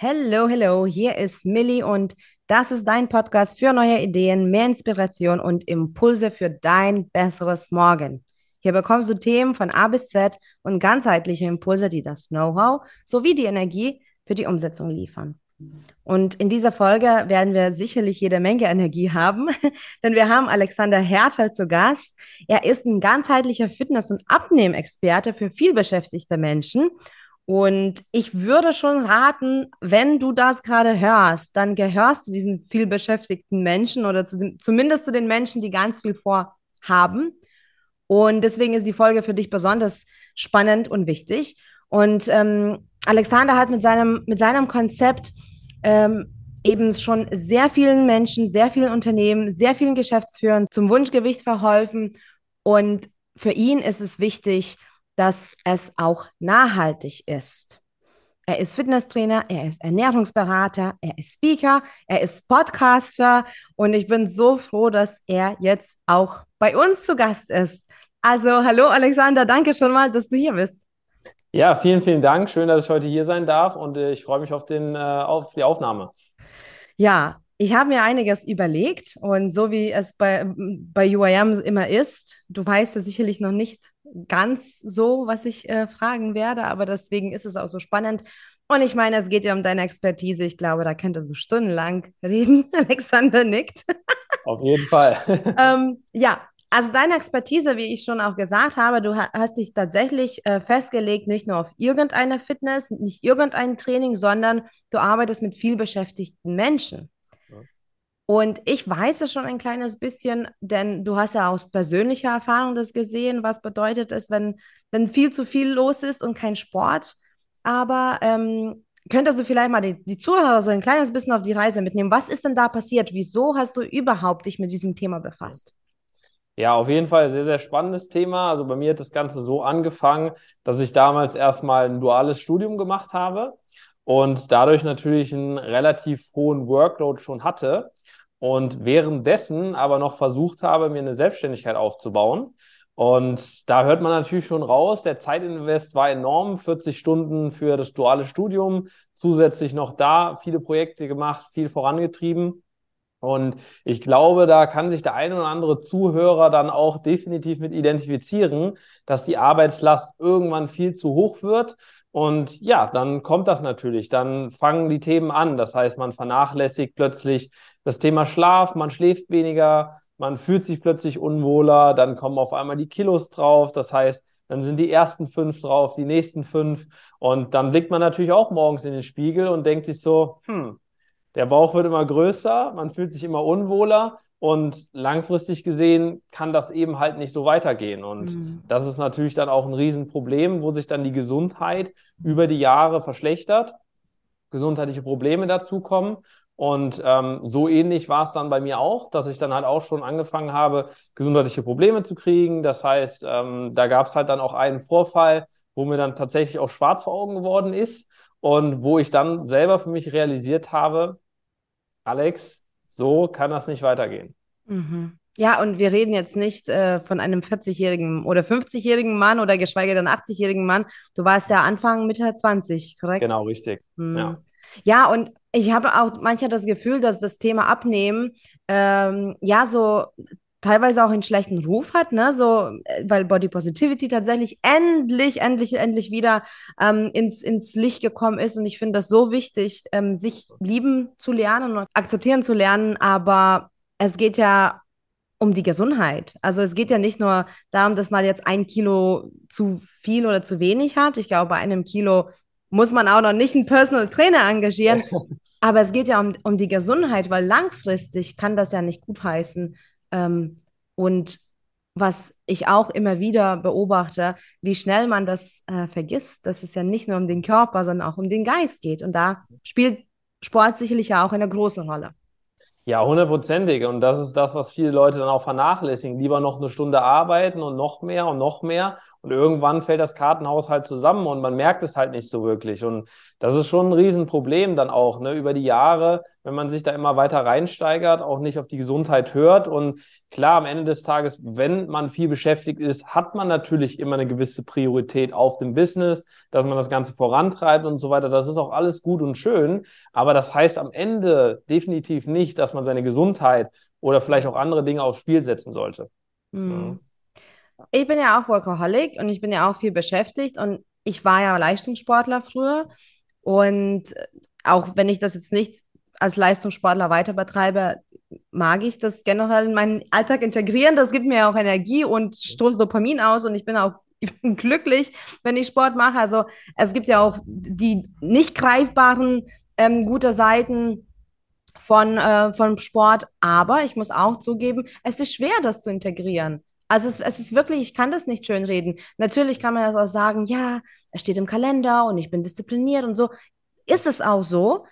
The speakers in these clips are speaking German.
Hello, hello, hier ist Millie und das ist dein Podcast für neue Ideen, mehr Inspiration und Impulse für dein besseres Morgen. Hier bekommst du Themen von A bis Z und ganzheitliche Impulse, die das Know-how sowie die Energie für die Umsetzung liefern. Und in dieser Folge werden wir sicherlich jede Menge Energie haben, denn wir haben Alexander Hertel zu Gast. Er ist ein ganzheitlicher Fitness- und Abnehmexperte für vielbeschäftigte Menschen und ich würde schon raten, wenn du das gerade hörst, dann gehörst du diesen vielbeschäftigten Menschen oder zu den, zumindest zu den Menschen, die ganz viel vorhaben. Und deswegen ist die Folge für dich besonders spannend und wichtig. Und ähm, Alexander hat mit seinem, mit seinem Konzept ähm, eben schon sehr vielen Menschen, sehr vielen Unternehmen, sehr vielen Geschäftsführern zum Wunschgewicht verholfen. Und für ihn ist es wichtig, dass es auch nachhaltig ist. Er ist Fitnesstrainer, er ist Ernährungsberater, er ist Speaker, er ist Podcaster und ich bin so froh, dass er jetzt auch bei uns zu Gast ist. Also, hallo Alexander, danke schon mal, dass du hier bist. Ja, vielen, vielen Dank. Schön, dass ich heute hier sein darf und äh, ich freue mich auf, den, äh, auf die Aufnahme. Ja, ich habe mir einiges überlegt und so wie es bei, bei UIM immer ist, du weißt ja sicherlich noch nicht ganz so, was ich äh, fragen werde, aber deswegen ist es auch so spannend. Und ich meine, es geht ja um deine Expertise. Ich glaube, da könntest du stundenlang reden. Alexander nickt. Auf jeden Fall. ähm, ja, also deine Expertise, wie ich schon auch gesagt habe, du hast dich tatsächlich äh, festgelegt, nicht nur auf irgendeine Fitness, nicht irgendein Training, sondern du arbeitest mit vielbeschäftigten Menschen. Und ich weiß es schon ein kleines bisschen, denn du hast ja aus persönlicher Erfahrung das gesehen, was bedeutet es, wenn, wenn viel zu viel los ist und kein Sport. Aber ähm, könntest du vielleicht mal die, die Zuhörer so ein kleines bisschen auf die Reise mitnehmen? Was ist denn da passiert? Wieso hast du überhaupt dich mit diesem Thema befasst? Ja, auf jeden Fall sehr, sehr spannendes Thema. Also bei mir hat das Ganze so angefangen, dass ich damals erstmal ein duales Studium gemacht habe und dadurch natürlich einen relativ hohen Workload schon hatte und währenddessen aber noch versucht habe, mir eine Selbstständigkeit aufzubauen. Und da hört man natürlich schon raus, der Zeitinvest war enorm, 40 Stunden für das duale Studium, zusätzlich noch da viele Projekte gemacht, viel vorangetrieben. Und ich glaube, da kann sich der eine oder andere Zuhörer dann auch definitiv mit identifizieren, dass die Arbeitslast irgendwann viel zu hoch wird und ja, dann kommt das natürlich. Dann fangen die Themen an. Das heißt, man vernachlässigt plötzlich das Thema Schlaf, man schläft weniger, man fühlt sich plötzlich unwohler, dann kommen auf einmal die Kilos drauf. Das heißt, dann sind die ersten fünf drauf, die nächsten fünf. Und dann blickt man natürlich auch morgens in den Spiegel und denkt sich so, hm, der Bauch wird immer größer, man fühlt sich immer unwohler und langfristig gesehen kann das eben halt nicht so weitergehen. Und mhm. das ist natürlich dann auch ein Riesenproblem, wo sich dann die Gesundheit über die Jahre verschlechtert, gesundheitliche Probleme dazukommen. Und ähm, so ähnlich war es dann bei mir auch, dass ich dann halt auch schon angefangen habe, gesundheitliche Probleme zu kriegen. Das heißt, ähm, da gab es halt dann auch einen Vorfall, wo mir dann tatsächlich auch schwarz vor Augen geworden ist und wo ich dann selber für mich realisiert habe, Alex, so kann das nicht weitergehen. Mhm. Ja, und wir reden jetzt nicht äh, von einem 40-jährigen oder 50-jährigen Mann oder geschweige denn 80-jährigen Mann. Du warst ja Anfang Mitte 20, korrekt? Genau, richtig. Mhm. Ja. Ja, und ich habe auch manchmal das Gefühl, dass das Thema Abnehmen ähm, ja so teilweise auch einen schlechten Ruf hat, ne? So, äh, weil Body Positivity tatsächlich endlich, endlich, endlich wieder ähm, ins, ins Licht gekommen ist. Und ich finde das so wichtig, ähm, sich lieben zu lernen und akzeptieren zu lernen. Aber es geht ja um die Gesundheit. Also es geht ja nicht nur darum, dass man jetzt ein Kilo zu viel oder zu wenig hat. Ich glaube, bei einem Kilo muss man auch noch nicht einen Personal Trainer engagieren. Aber es geht ja um, um die Gesundheit, weil langfristig kann das ja nicht gut heißen, ähm, und was ich auch immer wieder beobachte, wie schnell man das äh, vergisst, dass es ja nicht nur um den Körper, sondern auch um den Geist geht. Und da spielt Sport sicherlich ja auch eine große Rolle. Ja, hundertprozentig. Und das ist das, was viele Leute dann auch vernachlässigen. Lieber noch eine Stunde arbeiten und noch mehr und noch mehr. Und irgendwann fällt das Kartenhaus halt zusammen und man merkt es halt nicht so wirklich. Und das ist schon ein Riesenproblem dann auch, ne, über die Jahre, wenn man sich da immer weiter reinsteigert, auch nicht auf die Gesundheit hört. Und klar, am Ende des Tages, wenn man viel beschäftigt ist, hat man natürlich immer eine gewisse Priorität auf dem Business, dass man das Ganze vorantreibt und so weiter. Das ist auch alles gut und schön. Aber das heißt am Ende definitiv nicht, dass man seine Gesundheit oder vielleicht auch andere Dinge aufs Spiel setzen sollte. Mhm. Ich bin ja auch Workaholic und ich bin ja auch viel beschäftigt und ich war ja Leistungssportler früher und auch wenn ich das jetzt nicht als Leistungssportler weiter betreibe, mag ich das generell in meinen Alltag integrieren. Das gibt mir auch Energie und stoßt Dopamin aus und ich bin auch glücklich, wenn ich Sport mache. Also es gibt ja auch die nicht greifbaren ähm, gute Seiten von, äh, von Sport, aber ich muss auch zugeben, es ist schwer, das zu integrieren. Also es, es ist wirklich, ich kann das nicht schön reden. Natürlich kann man auch sagen, ja, es steht im Kalender und ich bin diszipliniert und so. Ist es auch so,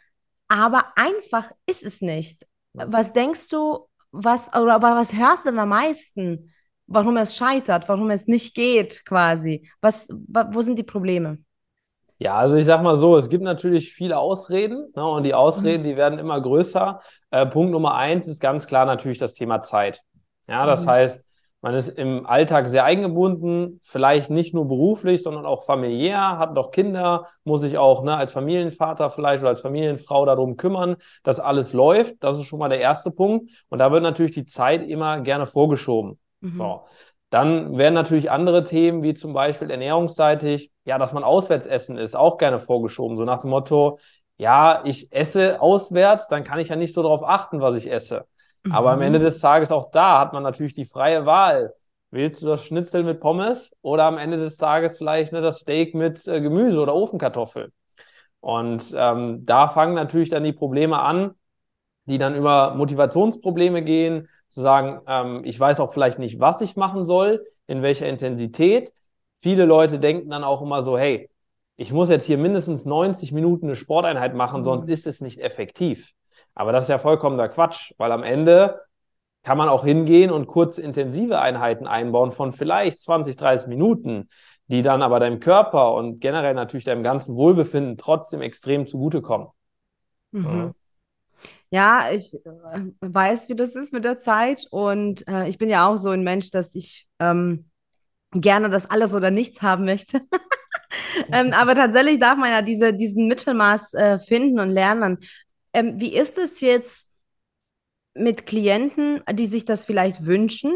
aber einfach ist es nicht. Was denkst du, was, oder aber was hörst du denn am meisten, warum es scheitert, warum es nicht geht quasi? Was, wo sind die Probleme? Ja, also ich sag mal so, es gibt natürlich viele Ausreden ne, und die Ausreden, mhm. die werden immer größer. Äh, Punkt Nummer eins ist ganz klar natürlich das Thema Zeit. Ja, das mhm. heißt, man ist im Alltag sehr eingebunden, vielleicht nicht nur beruflich, sondern auch familiär, hat noch Kinder, muss sich auch ne, als Familienvater vielleicht oder als Familienfrau darum kümmern, dass alles läuft. Das ist schon mal der erste Punkt. Und da wird natürlich die Zeit immer gerne vorgeschoben. Mhm. So. Dann werden natürlich andere Themen, wie zum Beispiel ernährungsseitig, ja, dass man auswärts essen ist, auch gerne vorgeschoben. So nach dem Motto, ja, ich esse auswärts, dann kann ich ja nicht so darauf achten, was ich esse. Aber am Ende mhm. des Tages auch da hat man natürlich die freie Wahl. Willst du das Schnitzel mit Pommes oder am Ende des Tages vielleicht ne, das Steak mit äh, Gemüse oder Ofenkartoffel? Und ähm, da fangen natürlich dann die Probleme an, die dann über Motivationsprobleme gehen, zu sagen, ähm, ich weiß auch vielleicht nicht, was ich machen soll, in welcher Intensität. Viele Leute denken dann auch immer so, hey, ich muss jetzt hier mindestens 90 Minuten eine Sporteinheit machen, sonst mhm. ist es nicht effektiv. Aber das ist ja vollkommener Quatsch, weil am Ende kann man auch hingehen und kurze intensive Einheiten einbauen von vielleicht 20, 30 Minuten, die dann aber deinem Körper und generell natürlich deinem ganzen Wohlbefinden trotzdem extrem zugutekommen. Mhm. Ja, ich äh, weiß, wie das ist mit der Zeit und äh, ich bin ja auch so ein Mensch, dass ich ähm, gerne das alles oder nichts haben möchte. ähm, aber tatsächlich darf man ja diese, diesen Mittelmaß äh, finden und lernen. Ähm, wie ist es jetzt mit Klienten, die sich das vielleicht wünschen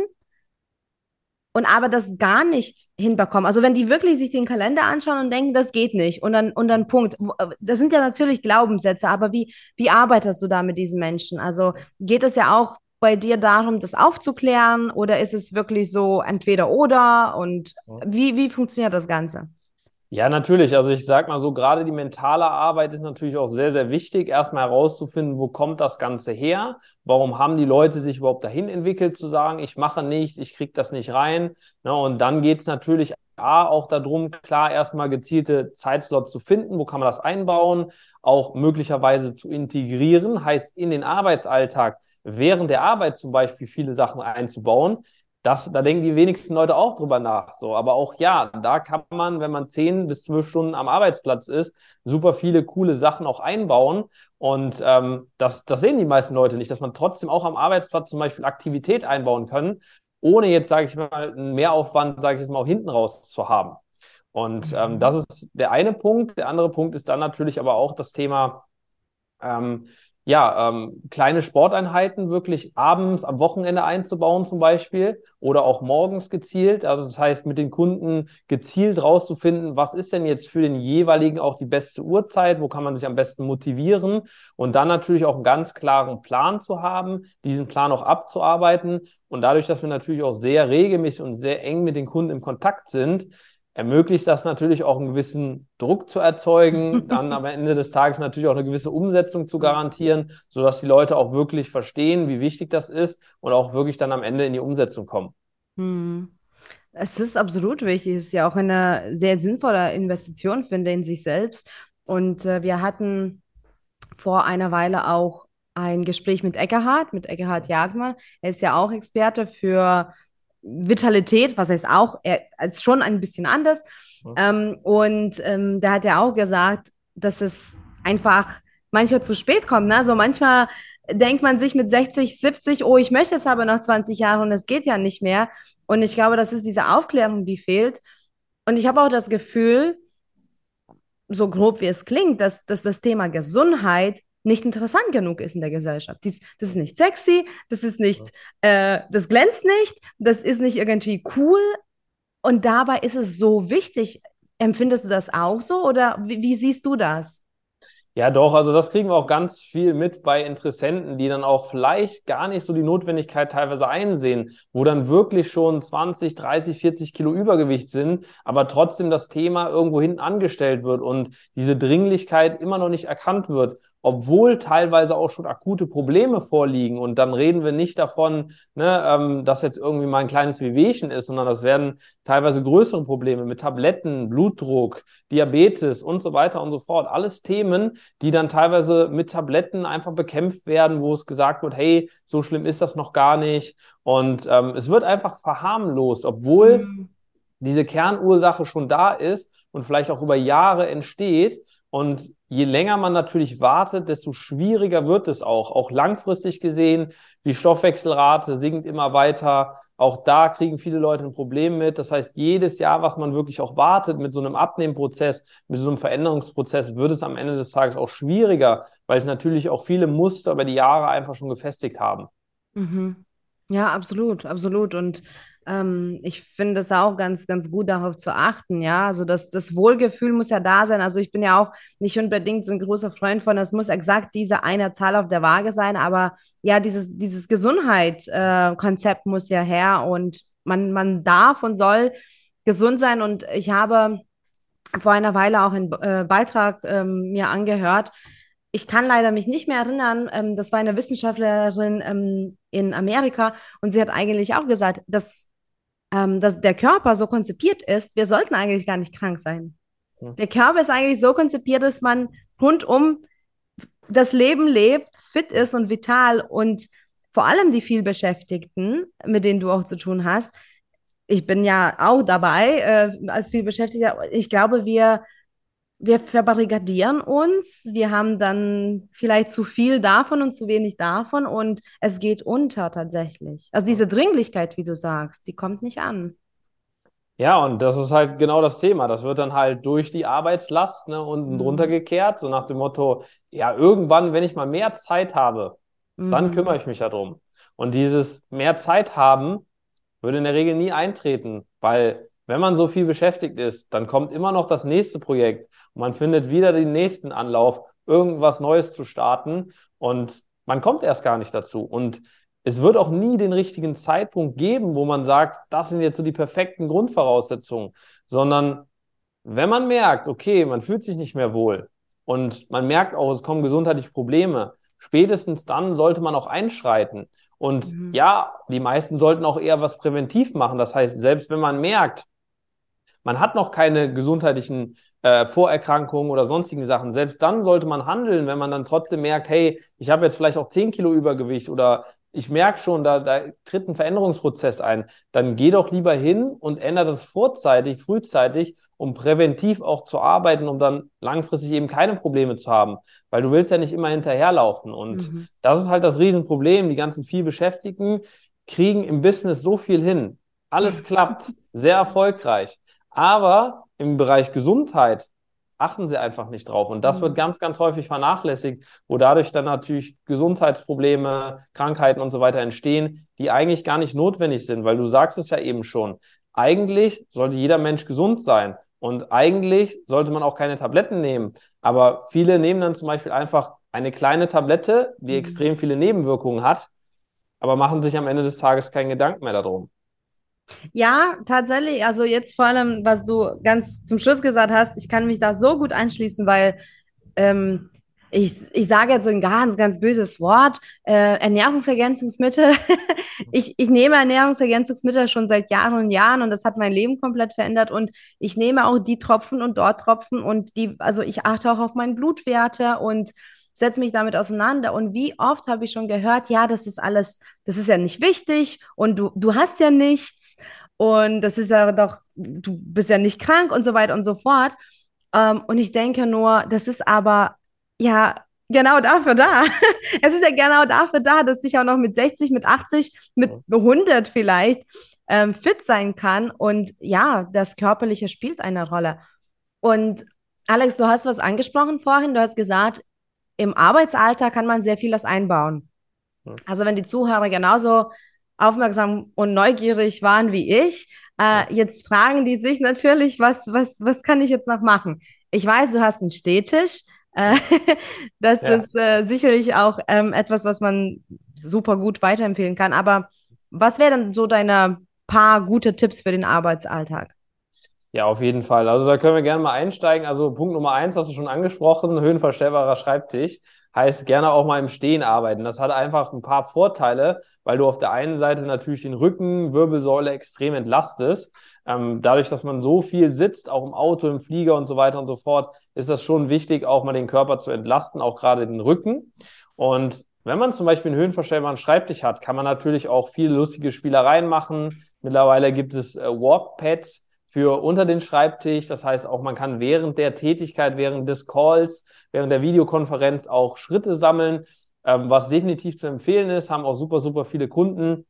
und aber das gar nicht hinbekommen? Also wenn die wirklich sich den Kalender anschauen und denken, das geht nicht und dann, und dann Punkt. Äh, das sind ja natürlich Glaubenssätze, aber wie, wie arbeitest du da mit diesen Menschen? Also geht es ja auch bei dir darum, das aufzuklären oder ist es wirklich so entweder oder und wie, wie funktioniert das Ganze? Ja, natürlich. Also ich sag mal so, gerade die mentale Arbeit ist natürlich auch sehr, sehr wichtig, erstmal herauszufinden, wo kommt das Ganze her? Warum haben die Leute sich überhaupt dahin entwickelt, zu sagen, ich mache nichts, ich krieg das nicht rein. Ne? Und dann geht's natürlich A, auch darum, klar, erstmal gezielte Zeitslots zu finden, wo kann man das einbauen, auch möglicherweise zu integrieren, heißt in den Arbeitsalltag während der Arbeit zum Beispiel viele Sachen einzubauen das, da denken die wenigsten Leute auch drüber nach. So, aber auch ja, da kann man, wenn man zehn bis zwölf Stunden am Arbeitsplatz ist, super viele coole Sachen auch einbauen. Und ähm, das, das sehen die meisten Leute nicht, dass man trotzdem auch am Arbeitsplatz zum Beispiel Aktivität einbauen kann, ohne jetzt, sage ich mal, einen Mehraufwand, sage ich jetzt mal, auch hinten raus zu haben. Und ähm, mhm. das ist der eine Punkt. Der andere Punkt ist dann natürlich aber auch das Thema, ähm, ja, ähm, kleine Sporteinheiten wirklich abends am Wochenende einzubauen zum Beispiel oder auch morgens gezielt. Also das heißt, mit den Kunden gezielt rauszufinden, was ist denn jetzt für den jeweiligen auch die beste Uhrzeit, wo kann man sich am besten motivieren und dann natürlich auch einen ganz klaren Plan zu haben, diesen Plan auch abzuarbeiten. Und dadurch, dass wir natürlich auch sehr regelmäßig und sehr eng mit den Kunden im Kontakt sind, ermöglicht das natürlich auch einen gewissen Druck zu erzeugen, dann am Ende des Tages natürlich auch eine gewisse Umsetzung zu garantieren, sodass die Leute auch wirklich verstehen, wie wichtig das ist und auch wirklich dann am Ende in die Umsetzung kommen. Hm. Es ist absolut wichtig. Es ist ja auch eine sehr sinnvolle Investition, finde ich, in sich selbst. Und äh, wir hatten vor einer Weile auch ein Gespräch mit Eckehardt, mit Eckehardt Jagmann. Er ist ja auch Experte für Vitalität, was heißt auch, er ist schon ein bisschen anders. Mhm. Ähm, und ähm, da hat er auch gesagt, dass es einfach manchmal zu spät kommt. Ne? Also manchmal denkt man sich mit 60, 70, oh, ich möchte jetzt aber noch 20 Jahre und es geht ja nicht mehr. Und ich glaube, das ist diese Aufklärung, die fehlt. Und ich habe auch das Gefühl, so grob wie es klingt, dass, dass das Thema Gesundheit nicht interessant genug ist in der Gesellschaft. Dies, das ist nicht sexy, das ist nicht, äh, das glänzt nicht, das ist nicht irgendwie cool. Und dabei ist es so wichtig. Empfindest du das auch so oder wie, wie siehst du das? Ja, doch, also das kriegen wir auch ganz viel mit bei Interessenten, die dann auch vielleicht gar nicht so die Notwendigkeit teilweise einsehen, wo dann wirklich schon 20, 30, 40 Kilo Übergewicht sind, aber trotzdem das Thema irgendwo hinten angestellt wird und diese Dringlichkeit immer noch nicht erkannt wird obwohl teilweise auch schon akute Probleme vorliegen. Und dann reden wir nicht davon, ne, ähm, dass jetzt irgendwie mal ein kleines Wehwehchen ist, sondern das werden teilweise größere Probleme mit Tabletten, Blutdruck, Diabetes und so weiter und so fort. Alles Themen, die dann teilweise mit Tabletten einfach bekämpft werden, wo es gesagt wird, hey, so schlimm ist das noch gar nicht. Und ähm, es wird einfach verharmlost, obwohl mhm. diese Kernursache schon da ist und vielleicht auch über Jahre entsteht. Und je länger man natürlich wartet, desto schwieriger wird es auch. Auch langfristig gesehen, die Stoffwechselrate sinkt immer weiter. Auch da kriegen viele Leute ein Problem mit. Das heißt, jedes Jahr, was man wirklich auch wartet mit so einem Abnehmprozess, mit so einem Veränderungsprozess, wird es am Ende des Tages auch schwieriger, weil es natürlich auch viele Muster über die Jahre einfach schon gefestigt haben. Mhm. Ja, absolut, absolut. Und ähm, ich finde es auch ganz, ganz gut, darauf zu achten, ja. Also das, das Wohlgefühl muss ja da sein. Also ich bin ja auch nicht unbedingt so ein großer Freund von, es muss exakt diese eine Zahl auf der Waage sein, aber ja, dieses, dieses Gesundheit-Konzept äh, muss ja her und man, man darf und soll gesund sein. Und ich habe vor einer Weile auch einen äh, Beitrag ähm, mir angehört, ich kann leider mich nicht mehr erinnern, ähm, das war eine Wissenschaftlerin ähm, in Amerika und sie hat eigentlich auch gesagt, dass ähm, dass der Körper so konzipiert ist, wir sollten eigentlich gar nicht krank sein. Ja. Der Körper ist eigentlich so konzipiert, dass man rundum das Leben lebt, fit ist und vital und vor allem die vielbeschäftigten, mit denen du auch zu tun hast. Ich bin ja auch dabei äh, als vielbeschäftigter. Ich glaube, wir wir verbarrikadieren uns, wir haben dann vielleicht zu viel davon und zu wenig davon und es geht unter tatsächlich. Also diese Dringlichkeit, wie du sagst, die kommt nicht an. Ja, und das ist halt genau das Thema. Das wird dann halt durch die Arbeitslast ne, unten mhm. drunter gekehrt, so nach dem Motto, ja, irgendwann, wenn ich mal mehr Zeit habe, mhm. dann kümmere ich mich darum. Und dieses mehr Zeit haben würde in der Regel nie eintreten, weil wenn man so viel beschäftigt ist, dann kommt immer noch das nächste Projekt und man findet wieder den nächsten Anlauf, irgendwas Neues zu starten und man kommt erst gar nicht dazu. Und es wird auch nie den richtigen Zeitpunkt geben, wo man sagt, das sind jetzt so die perfekten Grundvoraussetzungen, sondern wenn man merkt, okay, man fühlt sich nicht mehr wohl und man merkt auch, es kommen gesundheitliche Probleme, spätestens dann sollte man auch einschreiten. Und mhm. ja, die meisten sollten auch eher was präventiv machen. Das heißt, selbst wenn man merkt, man hat noch keine gesundheitlichen äh, Vorerkrankungen oder sonstigen Sachen. Selbst dann sollte man handeln, wenn man dann trotzdem merkt, hey, ich habe jetzt vielleicht auch 10 Kilo Übergewicht oder ich merke schon, da, da tritt ein Veränderungsprozess ein. Dann geh doch lieber hin und ändere das vorzeitig, frühzeitig, um präventiv auch zu arbeiten, um dann langfristig eben keine Probleme zu haben. Weil du willst ja nicht immer hinterherlaufen. Und mhm. das ist halt das Riesenproblem. Die ganzen viel Beschäftigten kriegen im Business so viel hin. Alles klappt, sehr erfolgreich. Aber im Bereich Gesundheit achten sie einfach nicht drauf. Und das mhm. wird ganz, ganz häufig vernachlässigt, wo dadurch dann natürlich Gesundheitsprobleme, Krankheiten und so weiter entstehen, die eigentlich gar nicht notwendig sind, weil du sagst es ja eben schon. Eigentlich sollte jeder Mensch gesund sein. Und eigentlich sollte man auch keine Tabletten nehmen. Aber viele nehmen dann zum Beispiel einfach eine kleine Tablette, die mhm. extrem viele Nebenwirkungen hat, aber machen sich am Ende des Tages keinen Gedanken mehr darum. Ja, tatsächlich. Also jetzt vor allem, was du ganz zum Schluss gesagt hast, ich kann mich da so gut anschließen, weil ähm, ich, ich sage jetzt so ein ganz, ganz böses Wort, äh, Ernährungsergänzungsmittel. ich, ich nehme Ernährungsergänzungsmittel schon seit Jahren und Jahren und das hat mein Leben komplett verändert und ich nehme auch die Tropfen und dort Tropfen und die, also ich achte auch auf meine Blutwerte und setze mich damit auseinander. Und wie oft habe ich schon gehört, ja, das ist alles, das ist ja nicht wichtig und du, du hast ja nichts und das ist ja doch, du bist ja nicht krank und so weiter und so fort. Ähm, und ich denke nur, das ist aber, ja, genau dafür da. Es ist ja genau dafür da, dass ich auch noch mit 60, mit 80, mit 100 vielleicht ähm, fit sein kann. Und ja, das Körperliche spielt eine Rolle. Und Alex, du hast was angesprochen vorhin. Du hast gesagt, im Arbeitsalter kann man sehr vieles einbauen. Also wenn die Zuhörer genauso aufmerksam und neugierig waren wie ich, äh, jetzt fragen die sich natürlich, was, was, was kann ich jetzt noch machen? Ich weiß, du hast einen Stehtisch. Äh, das ja. ist äh, sicherlich auch ähm, etwas, was man super gut weiterempfehlen kann. Aber was wären so deine paar gute Tipps für den Arbeitsalltag? Ja, auf jeden Fall. Also da können wir gerne mal einsteigen. Also Punkt Nummer eins hast du schon angesprochen, höhenverstellbarer Schreibtisch. Heißt gerne auch mal im Stehen arbeiten. Das hat einfach ein paar Vorteile, weil du auf der einen Seite natürlich den Rücken, Wirbelsäule extrem entlastest. Ähm, dadurch, dass man so viel sitzt, auch im Auto, im Flieger und so weiter und so fort, ist das schon wichtig, auch mal den Körper zu entlasten, auch gerade den Rücken. Und wenn man zum Beispiel einen höhenverstellbaren Schreibtisch hat, kann man natürlich auch viele lustige Spielereien machen. Mittlerweile gibt es äh, Walkpads, für unter den Schreibtisch. Das heißt auch, man kann während der Tätigkeit, während des Calls, während der Videokonferenz auch Schritte sammeln. Ähm, was definitiv zu empfehlen ist, haben auch super, super viele Kunden.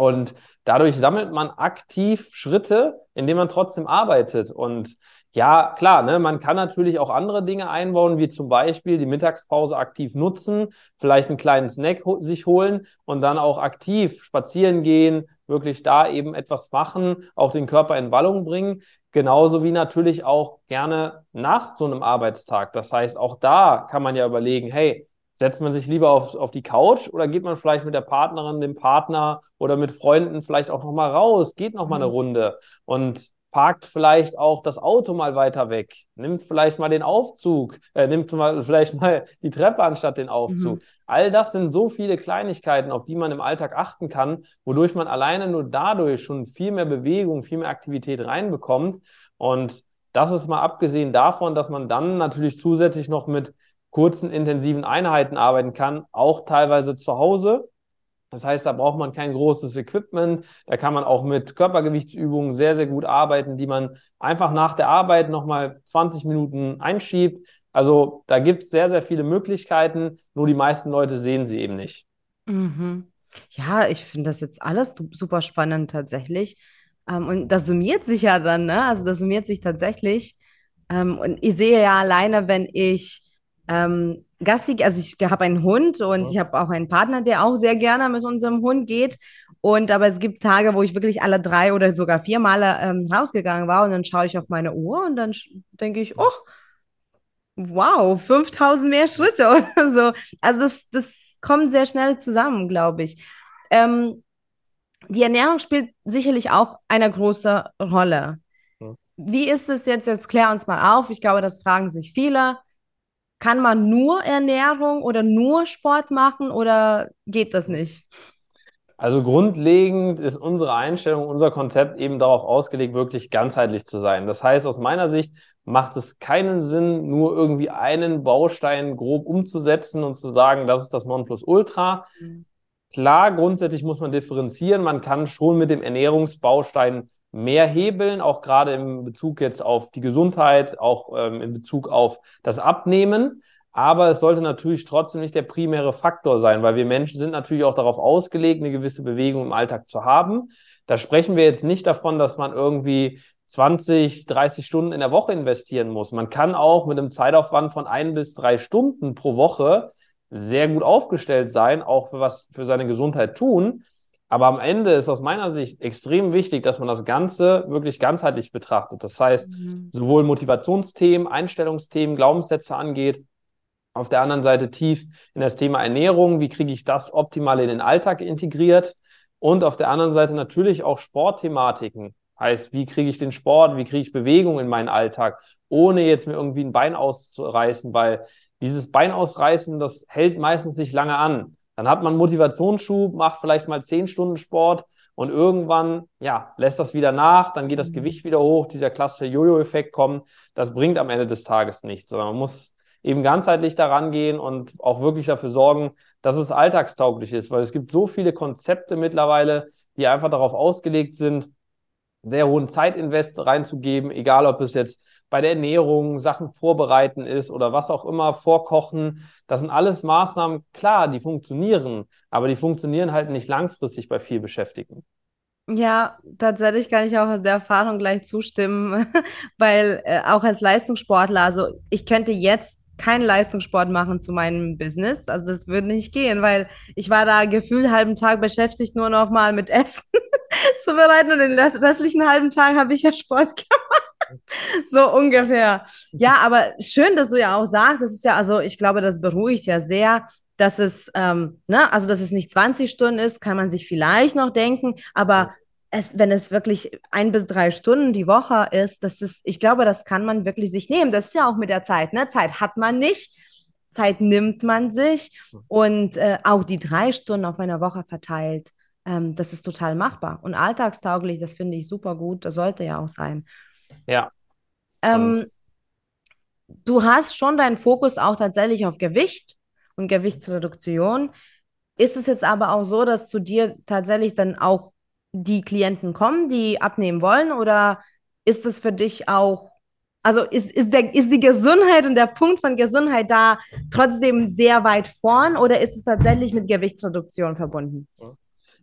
Und dadurch sammelt man aktiv Schritte, indem man trotzdem arbeitet. Und ja, klar, ne, man kann natürlich auch andere Dinge einbauen, wie zum Beispiel die Mittagspause aktiv nutzen, vielleicht einen kleinen Snack ho sich holen und dann auch aktiv spazieren gehen, wirklich da eben etwas machen, auch den Körper in Wallung bringen. Genauso wie natürlich auch gerne nach so einem Arbeitstag. Das heißt, auch da kann man ja überlegen, hey, setzt man sich lieber auf, auf die Couch oder geht man vielleicht mit der Partnerin, dem Partner oder mit Freunden vielleicht auch nochmal raus, geht nochmal mhm. eine Runde und parkt vielleicht auch das Auto mal weiter weg, nimmt vielleicht mal den Aufzug, äh, nimmt mal vielleicht mal die Treppe anstatt den Aufzug. Mhm. All das sind so viele Kleinigkeiten, auf die man im Alltag achten kann, wodurch man alleine nur dadurch schon viel mehr Bewegung, viel mehr Aktivität reinbekommt. Und das ist mal abgesehen davon, dass man dann natürlich zusätzlich noch mit kurzen, intensiven Einheiten arbeiten kann, auch teilweise zu Hause. Das heißt, da braucht man kein großes Equipment. Da kann man auch mit Körpergewichtsübungen sehr, sehr gut arbeiten, die man einfach nach der Arbeit nochmal 20 Minuten einschiebt. Also da gibt es sehr, sehr viele Möglichkeiten, nur die meisten Leute sehen sie eben nicht. Mhm. Ja, ich finde das jetzt alles super spannend tatsächlich. Ähm, und das summiert sich ja dann, ne? Also das summiert sich tatsächlich. Ähm, und ich sehe ja alleine, wenn ich ähm, Gassi, also ich habe einen Hund und ja. ich habe auch einen Partner, der auch sehr gerne mit unserem Hund geht. Und aber es gibt Tage, wo ich wirklich alle drei oder sogar vier Male ähm, rausgegangen war und dann schaue ich auf meine Uhr und dann denke ich, oh, wow, 5000 mehr Schritte oder so. Also das, das kommt sehr schnell zusammen, glaube ich. Ähm, die Ernährung spielt sicherlich auch eine große Rolle. Ja. Wie ist es jetzt? Jetzt klär uns mal auf. Ich glaube, das fragen sich viele. Kann man nur Ernährung oder nur Sport machen oder geht das nicht? Also grundlegend ist unsere Einstellung, unser Konzept eben darauf ausgelegt, wirklich ganzheitlich zu sein. Das heißt, aus meiner Sicht macht es keinen Sinn, nur irgendwie einen Baustein grob umzusetzen und zu sagen, das ist das Nonplusultra. Mhm. Klar, grundsätzlich muss man differenzieren. Man kann schon mit dem Ernährungsbaustein mehr hebeln, auch gerade im Bezug jetzt auf die Gesundheit, auch ähm, in Bezug auf das Abnehmen. Aber es sollte natürlich trotzdem nicht der primäre Faktor sein, weil wir Menschen sind natürlich auch darauf ausgelegt, eine gewisse Bewegung im Alltag zu haben. Da sprechen wir jetzt nicht davon, dass man irgendwie 20, 30 Stunden in der Woche investieren muss. Man kann auch mit einem Zeitaufwand von ein bis drei Stunden pro Woche sehr gut aufgestellt sein, auch für was für seine Gesundheit tun. Aber am Ende ist aus meiner Sicht extrem wichtig, dass man das Ganze wirklich ganzheitlich betrachtet. Das heißt, mhm. sowohl Motivationsthemen, Einstellungsthemen, Glaubenssätze angeht, auf der anderen Seite tief in das Thema Ernährung, wie kriege ich das optimal in den Alltag integriert und auf der anderen Seite natürlich auch Sportthematiken. Heißt, wie kriege ich den Sport, wie kriege ich Bewegung in meinen Alltag, ohne jetzt mir irgendwie ein Bein auszureißen, weil dieses Bein ausreißen, das hält meistens nicht lange an. Dann hat man Motivationsschub, macht vielleicht mal zehn Stunden Sport und irgendwann, ja, lässt das wieder nach, dann geht das mhm. Gewicht wieder hoch, dieser klassische Jojo-Effekt kommt. Das bringt am Ende des Tages nichts, sondern man muss eben ganzheitlich daran gehen und auch wirklich dafür sorgen, dass es alltagstauglich ist, weil es gibt so viele Konzepte mittlerweile, die einfach darauf ausgelegt sind, sehr hohen Zeitinvest reinzugeben, egal ob es jetzt bei der Ernährung, Sachen vorbereiten ist oder was auch immer, vorkochen. Das sind alles Maßnahmen, klar, die funktionieren, aber die funktionieren halt nicht langfristig bei viel Beschäftigten. Ja, tatsächlich kann ich auch aus der Erfahrung gleich zustimmen, weil äh, auch als Leistungssportler, also ich könnte jetzt keinen Leistungssport machen zu meinem Business. Also das würde nicht gehen, weil ich war da gefühlt halben Tag beschäftigt, nur noch mal mit Essen zu bereiten und den restlichen halben Tag habe ich ja Sport gemacht. so ungefähr. Ja, aber schön, dass du ja auch sagst, das ist ja, also ich glaube, das beruhigt ja sehr, dass es, ähm, ne, also dass es nicht 20 Stunden ist, kann man sich vielleicht noch denken, aber es, wenn es wirklich ein bis drei Stunden die Woche ist, das ist, ich glaube, das kann man wirklich sich nehmen. Das ist ja auch mit der Zeit, ne? Zeit hat man nicht, Zeit nimmt man sich und äh, auch die drei Stunden auf einer Woche verteilt, ähm, das ist total machbar und alltagstauglich. Das finde ich super gut. Das sollte ja auch sein. Ja. Ähm, du hast schon deinen Fokus auch tatsächlich auf Gewicht und Gewichtsreduktion. Ist es jetzt aber auch so, dass zu dir tatsächlich dann auch die Klienten kommen, die abnehmen wollen? Oder ist es für dich auch, also ist, ist, der, ist die Gesundheit und der Punkt von Gesundheit da trotzdem sehr weit vorn oder ist es tatsächlich mit Gewichtsreduktion verbunden?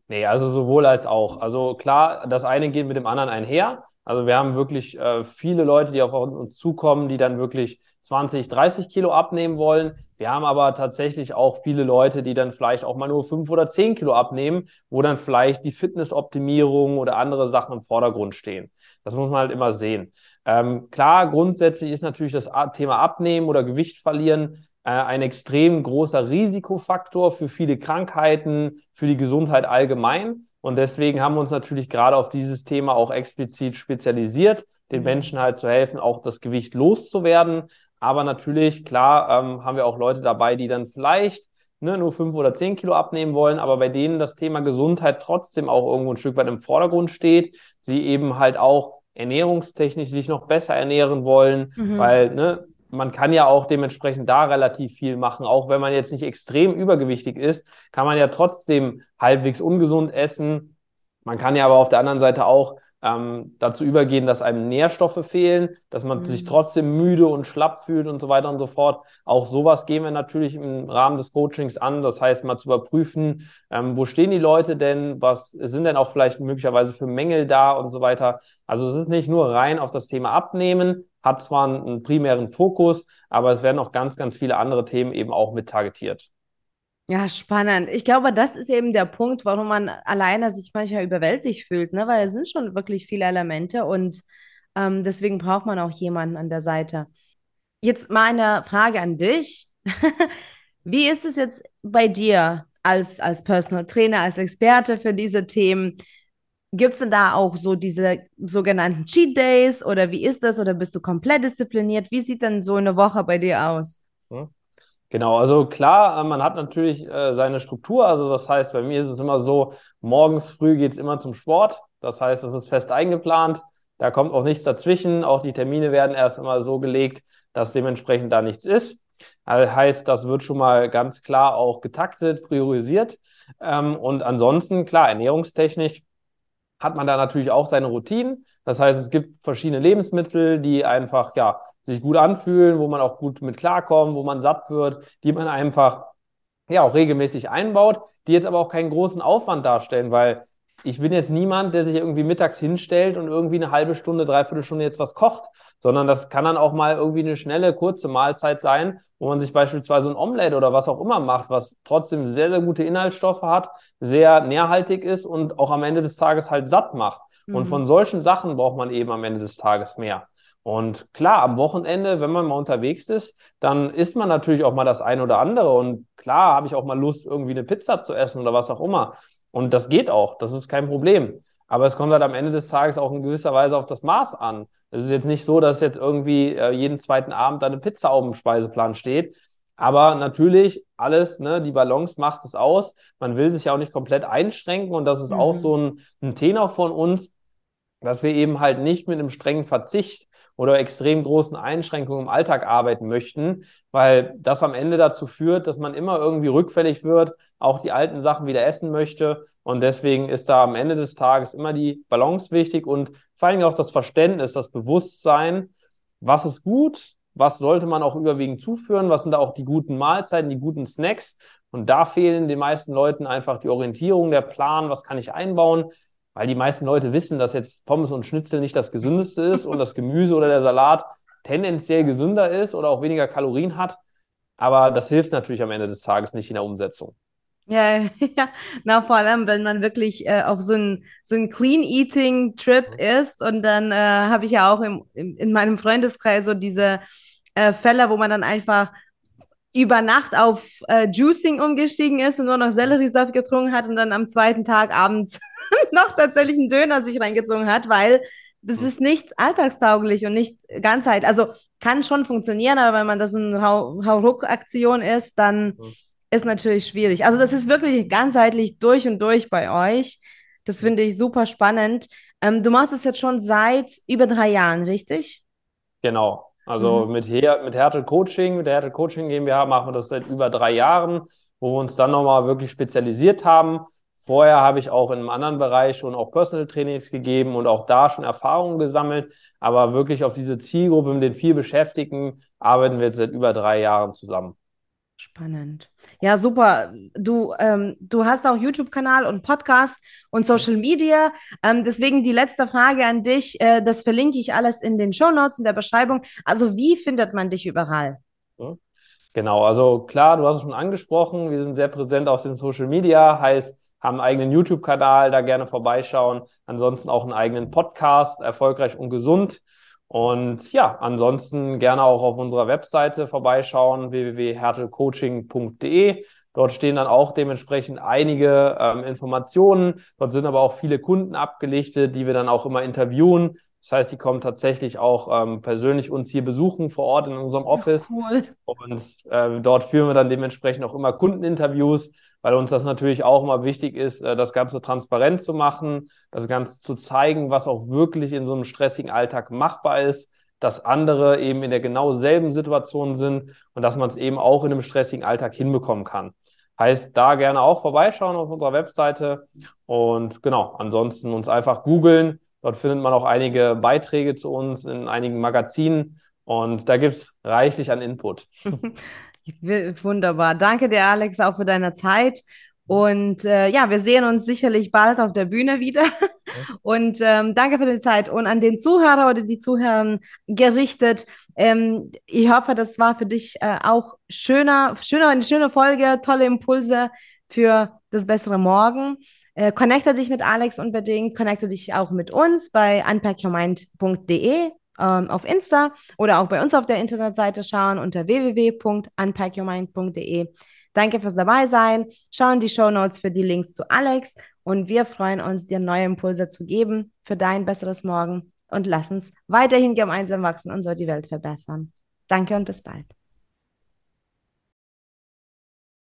Nee, also sowohl als auch. Also klar, das eine geht mit dem anderen einher. Also wir haben wirklich äh, viele Leute, die auf uns zukommen, die dann wirklich 20, 30 Kilo abnehmen wollen. Wir haben aber tatsächlich auch viele Leute, die dann vielleicht auch mal nur 5 oder 10 Kilo abnehmen, wo dann vielleicht die Fitnessoptimierung oder andere Sachen im Vordergrund stehen. Das muss man halt immer sehen. Ähm, klar, grundsätzlich ist natürlich das Thema Abnehmen oder Gewicht verlieren äh, ein extrem großer Risikofaktor für viele Krankheiten, für die Gesundheit allgemein. Und deswegen haben wir uns natürlich gerade auf dieses Thema auch explizit spezialisiert, den mhm. Menschen halt zu helfen, auch das Gewicht loszuwerden. Aber natürlich, klar, ähm, haben wir auch Leute dabei, die dann vielleicht ne, nur fünf oder zehn Kilo abnehmen wollen, aber bei denen das Thema Gesundheit trotzdem auch irgendwo ein Stück weit im Vordergrund steht. Sie eben halt auch ernährungstechnisch sich noch besser ernähren wollen, mhm. weil ne, man kann ja auch dementsprechend da relativ viel machen. Auch wenn man jetzt nicht extrem übergewichtig ist, kann man ja trotzdem halbwegs ungesund essen. Man kann ja aber auf der anderen Seite auch ähm, dazu übergehen, dass einem Nährstoffe fehlen, dass man mhm. sich trotzdem müde und schlapp fühlt und so weiter und so fort. Auch sowas gehen wir natürlich im Rahmen des Coachings an. Das heißt, mal zu überprüfen, ähm, wo stehen die Leute denn, was sind denn auch vielleicht möglicherweise für Mängel da und so weiter. Also es ist nicht nur rein auf das Thema Abnehmen, hat zwar einen primären Fokus, aber es werden auch ganz, ganz viele andere Themen eben auch mit targetiert. Ja, spannend. Ich glaube, das ist eben der Punkt, warum man alleine sich manchmal überwältigt fühlt, ne? Weil es sind schon wirklich viele Elemente und ähm, deswegen braucht man auch jemanden an der Seite. Jetzt mal eine Frage an dich. Wie ist es jetzt bei dir als, als Personal Trainer, als Experte für diese Themen? Gibt es denn da auch so diese sogenannten Cheat Days oder wie ist das? Oder bist du komplett diszipliniert? Wie sieht denn so eine Woche bei dir aus? Hm. Genau, also klar, äh, man hat natürlich äh, seine Struktur. Also das heißt, bei mir ist es immer so, morgens früh geht es immer zum Sport. Das heißt, das ist fest eingeplant. Da kommt auch nichts dazwischen. Auch die Termine werden erst immer so gelegt, dass dementsprechend da nichts ist. Also heißt, das wird schon mal ganz klar auch getaktet, priorisiert. Ähm, und ansonsten, klar, ernährungstechnisch hat man da natürlich auch seine Routinen. Das heißt, es gibt verschiedene Lebensmittel, die einfach, ja, sich gut anfühlen, wo man auch gut mit klarkommt, wo man satt wird, die man einfach ja auch regelmäßig einbaut, die jetzt aber auch keinen großen Aufwand darstellen, weil ich bin jetzt niemand, der sich irgendwie mittags hinstellt und irgendwie eine halbe Stunde, dreiviertel Stunde jetzt was kocht, sondern das kann dann auch mal irgendwie eine schnelle, kurze Mahlzeit sein, wo man sich beispielsweise ein Omelette oder was auch immer macht, was trotzdem sehr, sehr gute Inhaltsstoffe hat, sehr nährhaltig ist und auch am Ende des Tages halt satt macht. Mhm. Und von solchen Sachen braucht man eben am Ende des Tages mehr. Und klar, am Wochenende, wenn man mal unterwegs ist, dann isst man natürlich auch mal das eine oder andere. Und klar, habe ich auch mal Lust, irgendwie eine Pizza zu essen oder was auch immer. Und das geht auch, das ist kein Problem. Aber es kommt halt am Ende des Tages auch in gewisser Weise auf das Maß an. Es ist jetzt nicht so, dass jetzt irgendwie äh, jeden zweiten Abend eine Pizza auf dem Speiseplan steht. Aber natürlich, alles, ne, die Balance macht es aus. Man will sich ja auch nicht komplett einschränken. Und das ist mhm. auch so ein, ein Tenor von uns, dass wir eben halt nicht mit einem strengen Verzicht oder extrem großen Einschränkungen im Alltag arbeiten möchten, weil das am Ende dazu führt, dass man immer irgendwie rückfällig wird, auch die alten Sachen wieder essen möchte. Und deswegen ist da am Ende des Tages immer die Balance wichtig und vor allem auch das Verständnis, das Bewusstsein, was ist gut, was sollte man auch überwiegend zuführen, was sind da auch die guten Mahlzeiten, die guten Snacks. Und da fehlen den meisten Leuten einfach die Orientierung, der Plan, was kann ich einbauen, weil die meisten Leute wissen, dass jetzt Pommes und Schnitzel nicht das gesündeste ist und das Gemüse oder der Salat tendenziell gesünder ist oder auch weniger Kalorien hat. Aber das hilft natürlich am Ende des Tages nicht in der Umsetzung. Ja, ja, na vor allem, wenn man wirklich äh, auf so einen so ein Clean Eating Trip ist und dann äh, habe ich ja auch im, im, in meinem Freundeskreis so diese äh, Fälle, wo man dann einfach über Nacht auf äh, Juicing umgestiegen ist und nur noch Selleriesaft getrunken hat und dann am zweiten Tag abends noch tatsächlich einen Döner sich reingezogen hat, weil das ist nicht alltagstauglich und nicht ganzheit. Also kann schon funktionieren, aber wenn man das so eine Hauruck-Aktion ist, dann ist natürlich schwierig. Also das ist wirklich ganzheitlich durch und durch bei euch. Das finde ich super spannend. Ähm, du machst es jetzt schon seit über drei Jahren, richtig? Genau. Also mhm. mit, Her mit Hertel Coaching, mit der Hertel Coaching GmbH machen wir das seit über drei Jahren, wo wir uns dann nochmal wirklich spezialisiert haben. Vorher habe ich auch in einem anderen Bereich schon auch Personal Trainings gegeben und auch da schon Erfahrungen gesammelt. Aber wirklich auf diese Zielgruppe mit den vier Beschäftigten arbeiten wir jetzt seit über drei Jahren zusammen. Spannend. Ja, super. Du, ähm, du hast auch YouTube-Kanal und Podcast und Social Media. Ähm, deswegen die letzte Frage an dich. Äh, das verlinke ich alles in den Show Notes in der Beschreibung. Also, wie findet man dich überall? Genau, also klar, du hast es schon angesprochen. Wir sind sehr präsent auf den Social Media, heißt, haben einen eigenen YouTube-Kanal, da gerne vorbeischauen. Ansonsten auch einen eigenen Podcast, erfolgreich und gesund. Und ja, ansonsten gerne auch auf unserer Webseite vorbeischauen, www.hertelcoaching.de. Dort stehen dann auch dementsprechend einige ähm, Informationen. Dort sind aber auch viele Kunden abgelichtet, die wir dann auch immer interviewen. Das heißt, die kommen tatsächlich auch ähm, persönlich uns hier besuchen vor Ort in unserem Office. Cool. Und äh, dort führen wir dann dementsprechend auch immer Kundeninterviews weil uns das natürlich auch immer wichtig ist, äh, das Ganze transparent zu machen, das Ganze zu zeigen, was auch wirklich in so einem stressigen Alltag machbar ist, dass andere eben in der genau selben Situation sind und dass man es eben auch in einem stressigen Alltag hinbekommen kann. Heißt, da gerne auch vorbeischauen auf unserer Webseite und genau, ansonsten uns einfach googeln. Dort findet man auch einige Beiträge zu uns in einigen Magazinen und da gibt es reichlich an Input. Wunderbar. Danke dir, Alex, auch für deine Zeit. Und äh, ja, wir sehen uns sicherlich bald auf der Bühne wieder. Und ähm, danke für die Zeit. Und an den Zuhörer oder die Zuhörer gerichtet, ähm, ich hoffe, das war für dich äh, auch schöner, schöner, eine schöne Folge, tolle Impulse für das bessere Morgen. Äh, connecte dich mit Alex unbedingt, connecte dich auch mit uns bei unpackyourmind.de ähm, auf Insta oder auch bei uns auf der Internetseite schauen unter www.unpackyourmind.de. Danke fürs dabei sein. Schau in die Show Notes für die Links zu Alex und wir freuen uns, dir neue Impulse zu geben für dein besseres Morgen und lass uns weiterhin gemeinsam wachsen und so die Welt verbessern. Danke und bis bald.